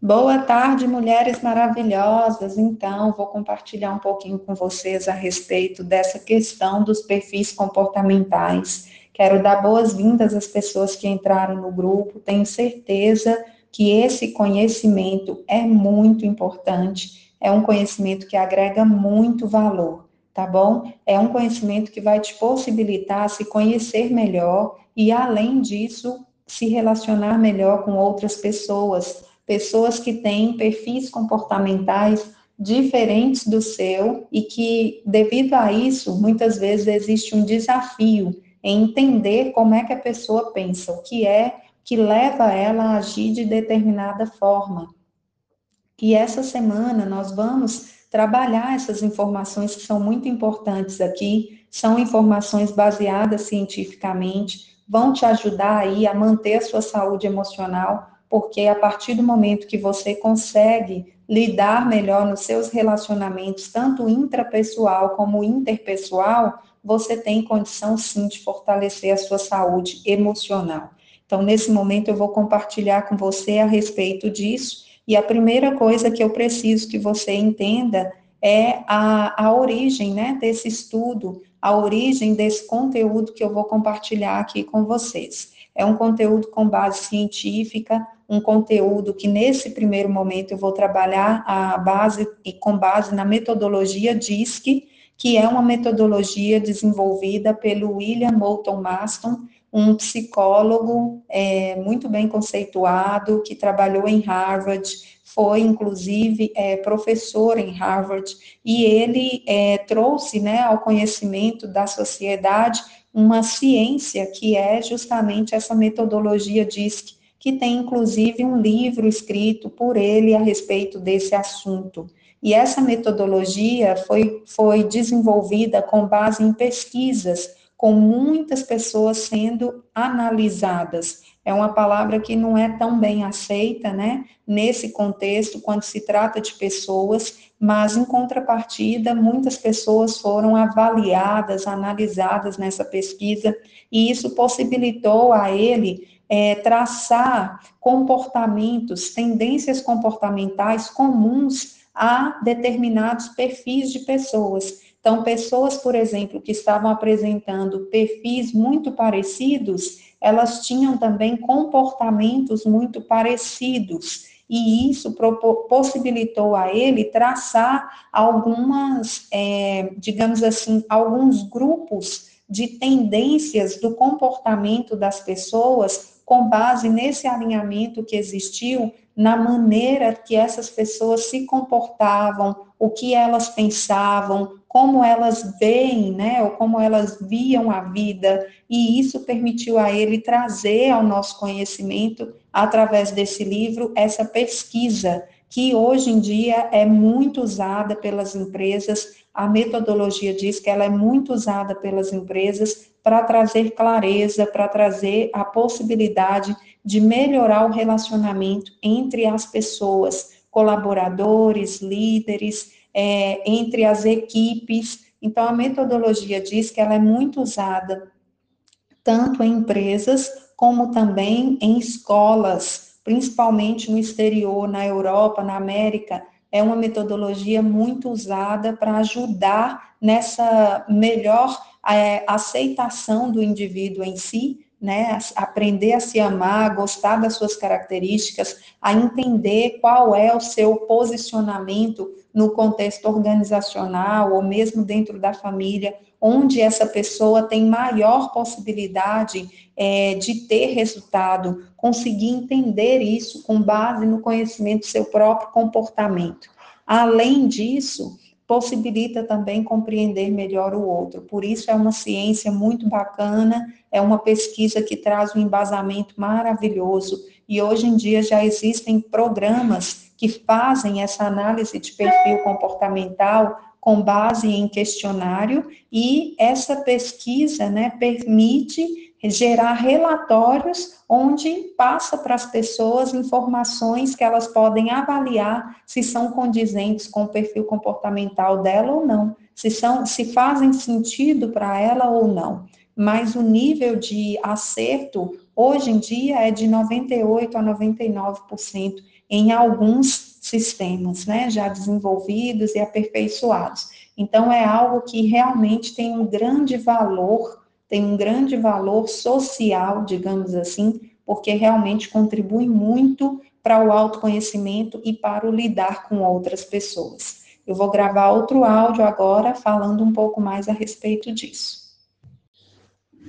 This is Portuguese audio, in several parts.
Boa tarde, mulheres maravilhosas. Então, vou compartilhar um pouquinho com vocês a respeito dessa questão dos perfis comportamentais. Quero dar boas-vindas às pessoas que entraram no grupo. Tenho certeza que esse conhecimento é muito importante, é um conhecimento que agrega muito valor, tá bom? É um conhecimento que vai te possibilitar se conhecer melhor e, além disso, se relacionar melhor com outras pessoas pessoas que têm perfis comportamentais diferentes do seu e que, devido a isso, muitas vezes existe um desafio em entender como é que a pessoa pensa, o que é que leva ela a agir de determinada forma. E essa semana nós vamos trabalhar essas informações que são muito importantes aqui, são informações baseadas cientificamente, vão te ajudar aí a manter a sua saúde emocional porque a partir do momento que você consegue lidar melhor nos seus relacionamentos, tanto intrapessoal como interpessoal, você tem condição sim de fortalecer a sua saúde emocional. Então, nesse momento, eu vou compartilhar com você a respeito disso, e a primeira coisa que eu preciso que você entenda é a, a origem né, desse estudo, a origem desse conteúdo que eu vou compartilhar aqui com vocês. É um conteúdo com base científica, um conteúdo que nesse primeiro momento eu vou trabalhar a base e com base na metodologia DISC, que é uma metodologia desenvolvida pelo William Moulton Maston, um psicólogo é, muito bem conceituado, que trabalhou em Harvard, foi inclusive é, professor em Harvard, e ele é, trouxe né, ao conhecimento da sociedade uma ciência que é justamente essa metodologia DISC, que tem inclusive um livro escrito por ele a respeito desse assunto. E essa metodologia foi, foi desenvolvida com base em pesquisas, com muitas pessoas sendo analisadas. É uma palavra que não é tão bem aceita, né, nesse contexto, quando se trata de pessoas, mas em contrapartida, muitas pessoas foram avaliadas, analisadas nessa pesquisa, e isso possibilitou a ele é, traçar comportamentos, tendências comportamentais comuns a determinados perfis de pessoas. Então, pessoas, por exemplo, que estavam apresentando perfis muito parecidos, elas tinham também comportamentos muito parecidos. E isso possibilitou a ele traçar algumas, é, digamos assim, alguns grupos de tendências do comportamento das pessoas com base nesse alinhamento que existiu na maneira que essas pessoas se comportavam, o que elas pensavam, como elas veem, né, ou como elas viam a vida, e isso permitiu a ele trazer ao nosso conhecimento, através desse livro, essa pesquisa, que hoje em dia é muito usada pelas empresas, a metodologia diz que ela é muito usada pelas empresas para trazer clareza, para trazer a possibilidade de melhorar o relacionamento entre as pessoas, colaboradores, líderes, é, entre as equipes. Então, a metodologia diz que ela é muito usada tanto em empresas como também em escolas, principalmente no exterior, na Europa, na América, é uma metodologia muito usada para ajudar nessa melhor é, aceitação do indivíduo em si, né, aprender a se amar, a gostar das suas características, a entender qual é o seu posicionamento no contexto organizacional ou mesmo dentro da família, onde essa pessoa tem maior possibilidade é, de ter resultado, conseguir entender isso com base no conhecimento do seu próprio comportamento. Além disso, possibilita também compreender melhor o outro. Por isso é uma ciência muito bacana, é uma pesquisa que traz um embasamento maravilhoso e hoje em dia já existem programas que fazem essa análise de perfil comportamental com base em questionário e essa pesquisa, né, permite gerar relatórios onde passa para as pessoas informações que elas podem avaliar se são condizentes com o perfil comportamental dela ou não, se são se fazem sentido para ela ou não. Mas o nível de acerto hoje em dia é de 98 a 99%. em alguns sistemas, né, já desenvolvidos e aperfeiçoados. Então, é algo que realmente tem um grande valor, tem um grande valor social, digamos assim, porque realmente contribui muito para o autoconhecimento e para o lidar com outras pessoas. Eu vou gravar outro áudio agora falando um pouco mais a respeito disso.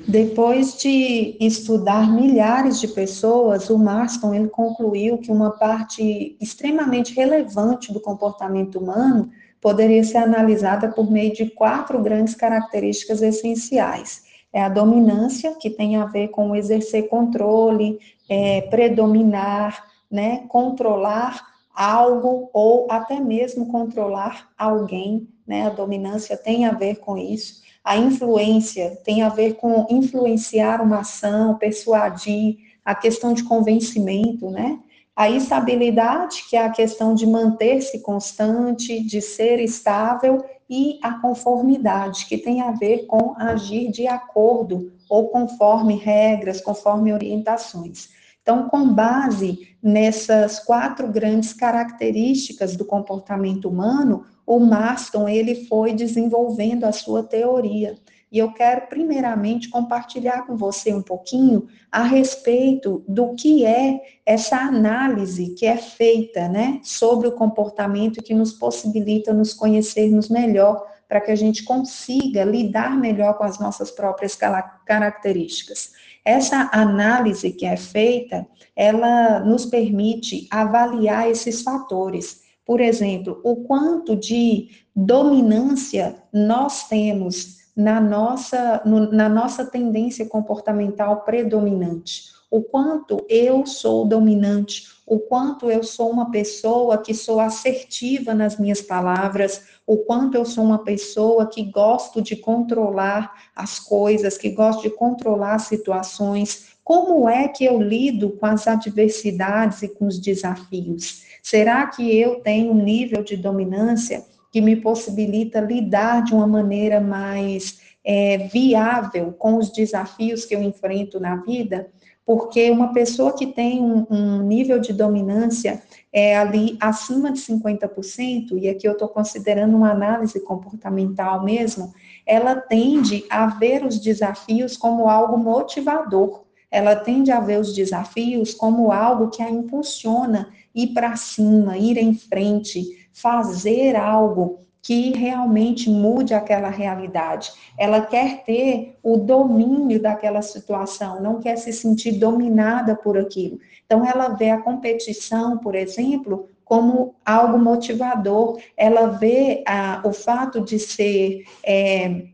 Depois de estudar milhares de pessoas, o Marston ele concluiu que uma parte extremamente relevante do comportamento humano poderia ser analisada por meio de quatro grandes características essenciais. É a dominância, que tem a ver com exercer controle, é, predominar, né, controlar algo ou até mesmo controlar alguém, né? A dominância tem a ver com isso. A influência tem a ver com influenciar uma ação, persuadir, a questão de convencimento, né? A estabilidade, que é a questão de manter-se constante, de ser estável, e a conformidade, que tem a ver com agir de acordo ou conforme regras, conforme orientações. Então, com base nessas quatro grandes características do comportamento humano, o Marston ele foi desenvolvendo a sua teoria. E eu quero primeiramente compartilhar com você um pouquinho a respeito do que é essa análise que é feita, né, sobre o comportamento que nos possibilita nos conhecermos melhor para que a gente consiga lidar melhor com as nossas próprias características. Essa análise que é feita, ela nos permite avaliar esses fatores. Por exemplo, o quanto de dominância nós temos na nossa, no, na nossa tendência comportamental predominante. O quanto eu sou dominante, o quanto eu sou uma pessoa que sou assertiva nas minhas palavras, o quanto eu sou uma pessoa que gosto de controlar as coisas, que gosto de controlar situações, como é que eu lido com as adversidades e com os desafios? Será que eu tenho um nível de dominância que me possibilita lidar de uma maneira mais é, viável com os desafios que eu enfrento na vida? Porque uma pessoa que tem um, um nível de dominância é ali acima de 50%, e aqui eu estou considerando uma análise comportamental mesmo, ela tende a ver os desafios como algo motivador, ela tende a ver os desafios como algo que a impulsiona ir para cima, ir em frente, fazer algo que realmente mude aquela realidade. Ela quer ter o domínio daquela situação, não quer se sentir dominada por aquilo. Então, ela vê a competição, por exemplo, como algo motivador. Ela vê a, o fato de ser é,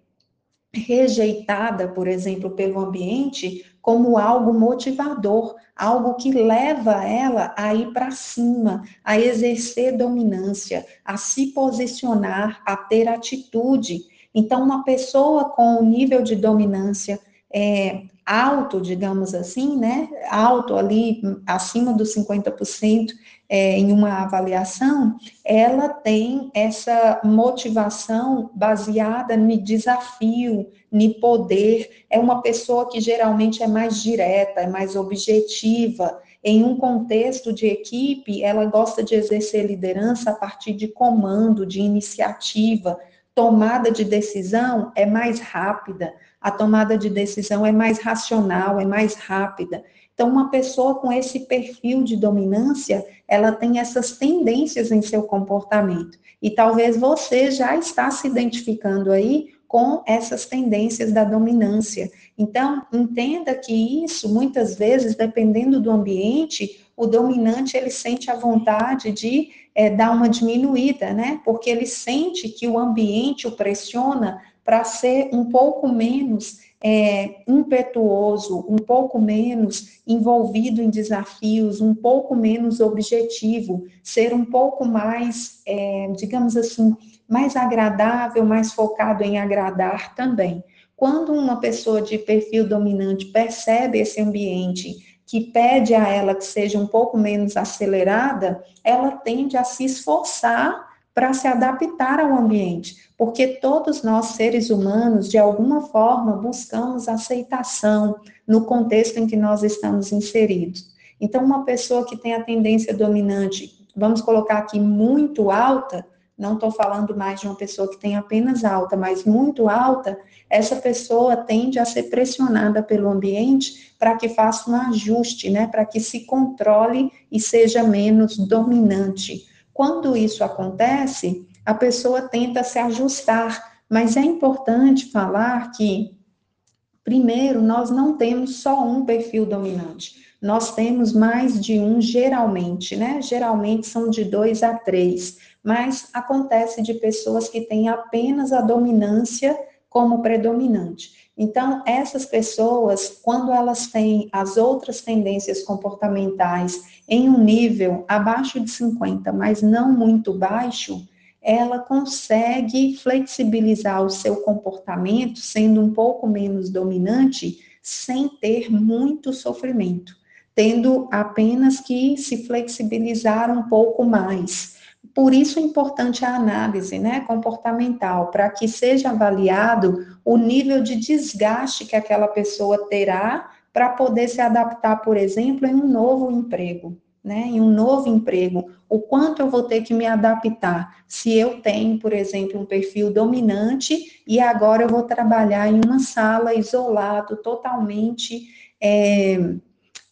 rejeitada, por exemplo, pelo ambiente, como algo motivador, algo que leva ela a ir para cima, a exercer dominância, a se posicionar, a ter atitude. Então, uma pessoa com um nível de dominância é, alto, digamos assim, né, alto ali, acima dos 50%, é, em uma avaliação, ela tem essa motivação baseada no desafio, no poder. É uma pessoa que geralmente é mais direta, é mais objetiva. Em um contexto de equipe, ela gosta de exercer liderança a partir de comando, de iniciativa. Tomada de decisão é mais rápida, a tomada de decisão é mais racional, é mais rápida. Então, uma pessoa com esse perfil de dominância, ela tem essas tendências em seu comportamento. E talvez você já está se identificando aí com essas tendências da dominância. Então, entenda que isso, muitas vezes, dependendo do ambiente, o dominante, ele sente a vontade de é, dar uma diminuída, né? Porque ele sente que o ambiente o pressiona para ser um pouco menos é, impetuoso, um pouco menos envolvido em desafios, um pouco menos objetivo, ser um pouco mais, é, digamos assim, mais agradável, mais focado em agradar também. Quando uma pessoa de perfil dominante percebe esse ambiente que pede a ela que seja um pouco menos acelerada, ela tende a se esforçar para se adaptar ao ambiente, porque todos nós, seres humanos, de alguma forma, buscamos aceitação no contexto em que nós estamos inseridos. Então, uma pessoa que tem a tendência dominante, vamos colocar aqui muito alta, não estou falando mais de uma pessoa que tem apenas alta, mas muito alta, essa pessoa tende a ser pressionada pelo ambiente para que faça um ajuste, né, para que se controle e seja menos dominante. Quando isso acontece, a pessoa tenta se ajustar, mas é importante falar que, primeiro, nós não temos só um perfil dominante nós temos mais de um geralmente, né? Geralmente são de dois a três, mas acontece de pessoas que têm apenas a dominância como predominante. Então, essas pessoas, quando elas têm as outras tendências comportamentais em um nível abaixo de 50, mas não muito baixo, ela consegue flexibilizar o seu comportamento, sendo um pouco menos dominante, sem ter muito sofrimento tendo apenas que se flexibilizar um pouco mais. Por isso é importante a análise né, comportamental, para que seja avaliado o nível de desgaste que aquela pessoa terá para poder se adaptar, por exemplo, em um novo emprego. Né, em um novo emprego, o quanto eu vou ter que me adaptar se eu tenho, por exemplo, um perfil dominante e agora eu vou trabalhar em uma sala isolado, totalmente é,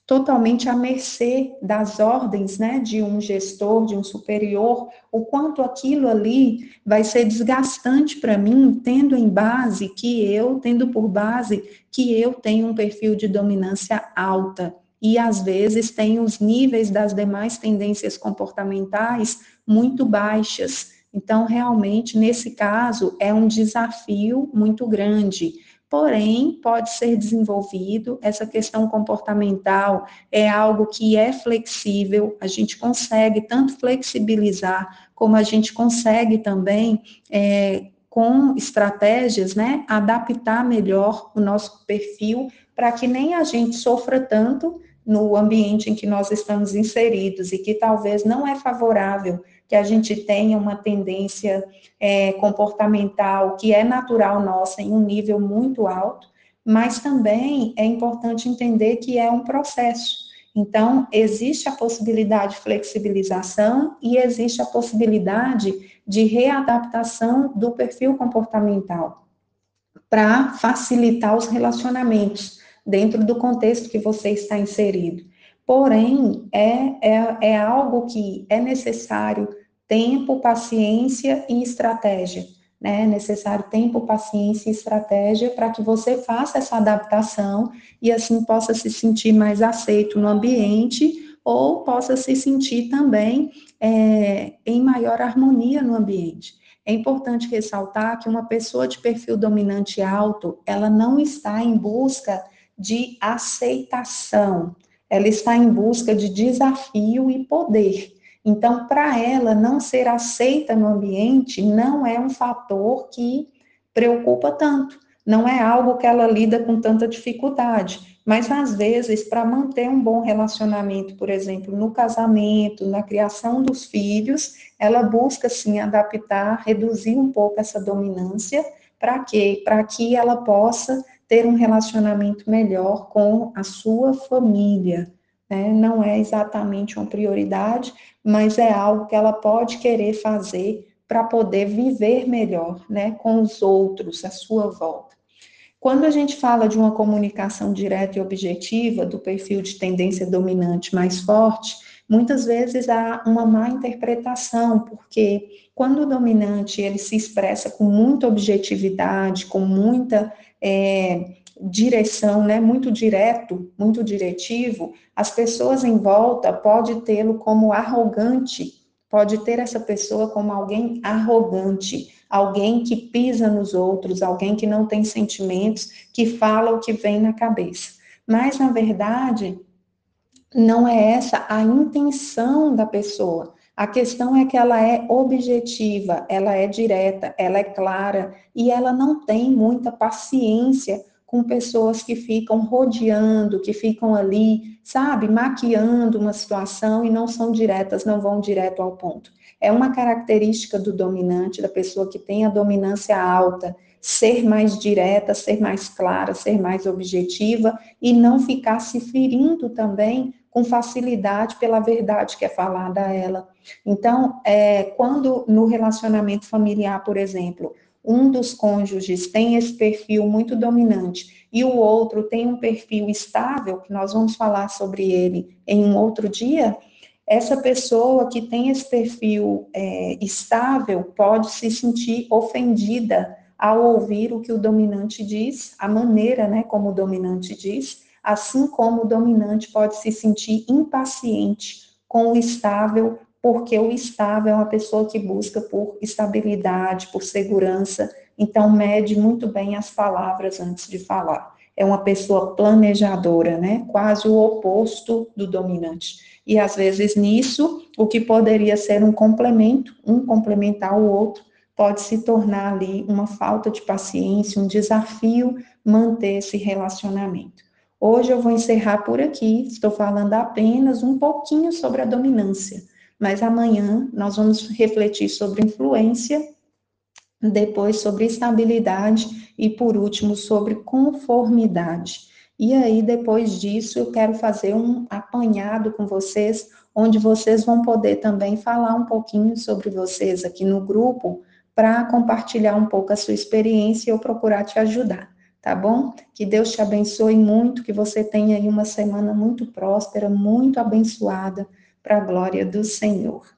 totalmente à mercê das ordens, né, de um gestor, de um superior, o quanto aquilo ali vai ser desgastante para mim, tendo em base que eu, tendo por base que eu tenho um perfil de dominância alta e às vezes tenho os níveis das demais tendências comportamentais muito baixas. Então, realmente, nesse caso, é um desafio muito grande porém pode ser desenvolvido. Essa questão comportamental é algo que é flexível, a gente consegue tanto flexibilizar, como a gente consegue também. É, com estratégias, né, adaptar melhor o nosso perfil para que nem a gente sofra tanto no ambiente em que nós estamos inseridos e que talvez não é favorável que a gente tenha uma tendência é, comportamental que é natural nossa em um nível muito alto, mas também é importante entender que é um processo. Então, existe a possibilidade de flexibilização e existe a possibilidade de readaptação do perfil comportamental para facilitar os relacionamentos dentro do contexto que você está inserido. Porém, é, é, é algo que é necessário tempo, paciência e estratégia. Né? É necessário tempo, paciência e estratégia para que você faça essa adaptação e assim possa se sentir mais aceito no ambiente ou possa se sentir também é, em maior harmonia no ambiente. É importante ressaltar que uma pessoa de perfil dominante alto, ela não está em busca de aceitação, ela está em busca de desafio e poder. Então, para ela, não ser aceita no ambiente não é um fator que preocupa tanto, não é algo que ela lida com tanta dificuldade. Mas, às vezes, para manter um bom relacionamento, por exemplo, no casamento, na criação dos filhos, ela busca, sim, adaptar, reduzir um pouco essa dominância, para quê? Para que ela possa ter um relacionamento melhor com a sua família. Né? Não é exatamente uma prioridade, mas é algo que ela pode querer fazer para poder viver melhor né, com os outros à sua volta. Quando a gente fala de uma comunicação direta e objetiva, do perfil de tendência dominante mais forte, muitas vezes há uma má interpretação, porque quando o dominante ele se expressa com muita objetividade, com muita é, direção, né, muito direto, muito diretivo, as pessoas em volta pode tê-lo como arrogante, pode ter essa pessoa como alguém arrogante, alguém que pisa nos outros, alguém que não tem sentimentos, que fala o que vem na cabeça. Mas na verdade, não é essa a intenção da pessoa. A questão é que ela é objetiva, ela é direta, ela é clara e ela não tem muita paciência com pessoas que ficam rodeando, que ficam ali, sabe, maquiando uma situação e não são diretas, não vão direto ao ponto. É uma característica do dominante, da pessoa que tem a dominância alta, ser mais direta, ser mais clara, ser mais objetiva e não ficar se ferindo também com facilidade pela verdade que é falada a ela. Então, é, quando no relacionamento familiar, por exemplo, um dos cônjuges tem esse perfil muito dominante e o outro tem um perfil estável, que nós vamos falar sobre ele em um outro dia, essa pessoa que tem esse perfil é, estável pode se sentir ofendida ao ouvir o que o dominante diz, a maneira né, como o dominante diz, assim como o dominante pode se sentir impaciente com o estável, porque o estável é uma pessoa que busca por estabilidade, por segurança, então mede muito bem as palavras antes de falar. É uma pessoa planejadora, né? Quase o oposto do dominante. E às vezes nisso, o que poderia ser um complemento, um complementar o outro, pode se tornar ali uma falta de paciência, um desafio manter esse relacionamento. Hoje eu vou encerrar por aqui, estou falando apenas um pouquinho sobre a dominância, mas amanhã nós vamos refletir sobre influência, depois sobre estabilidade e por último sobre conformidade. E aí depois disso eu quero fazer um apanhado com vocês, onde vocês vão poder também falar um pouquinho sobre vocês aqui no grupo, para compartilhar um pouco a sua experiência e eu procurar te ajudar, tá bom? Que Deus te abençoe muito, que você tenha aí uma semana muito próspera, muito abençoada, para a glória do Senhor.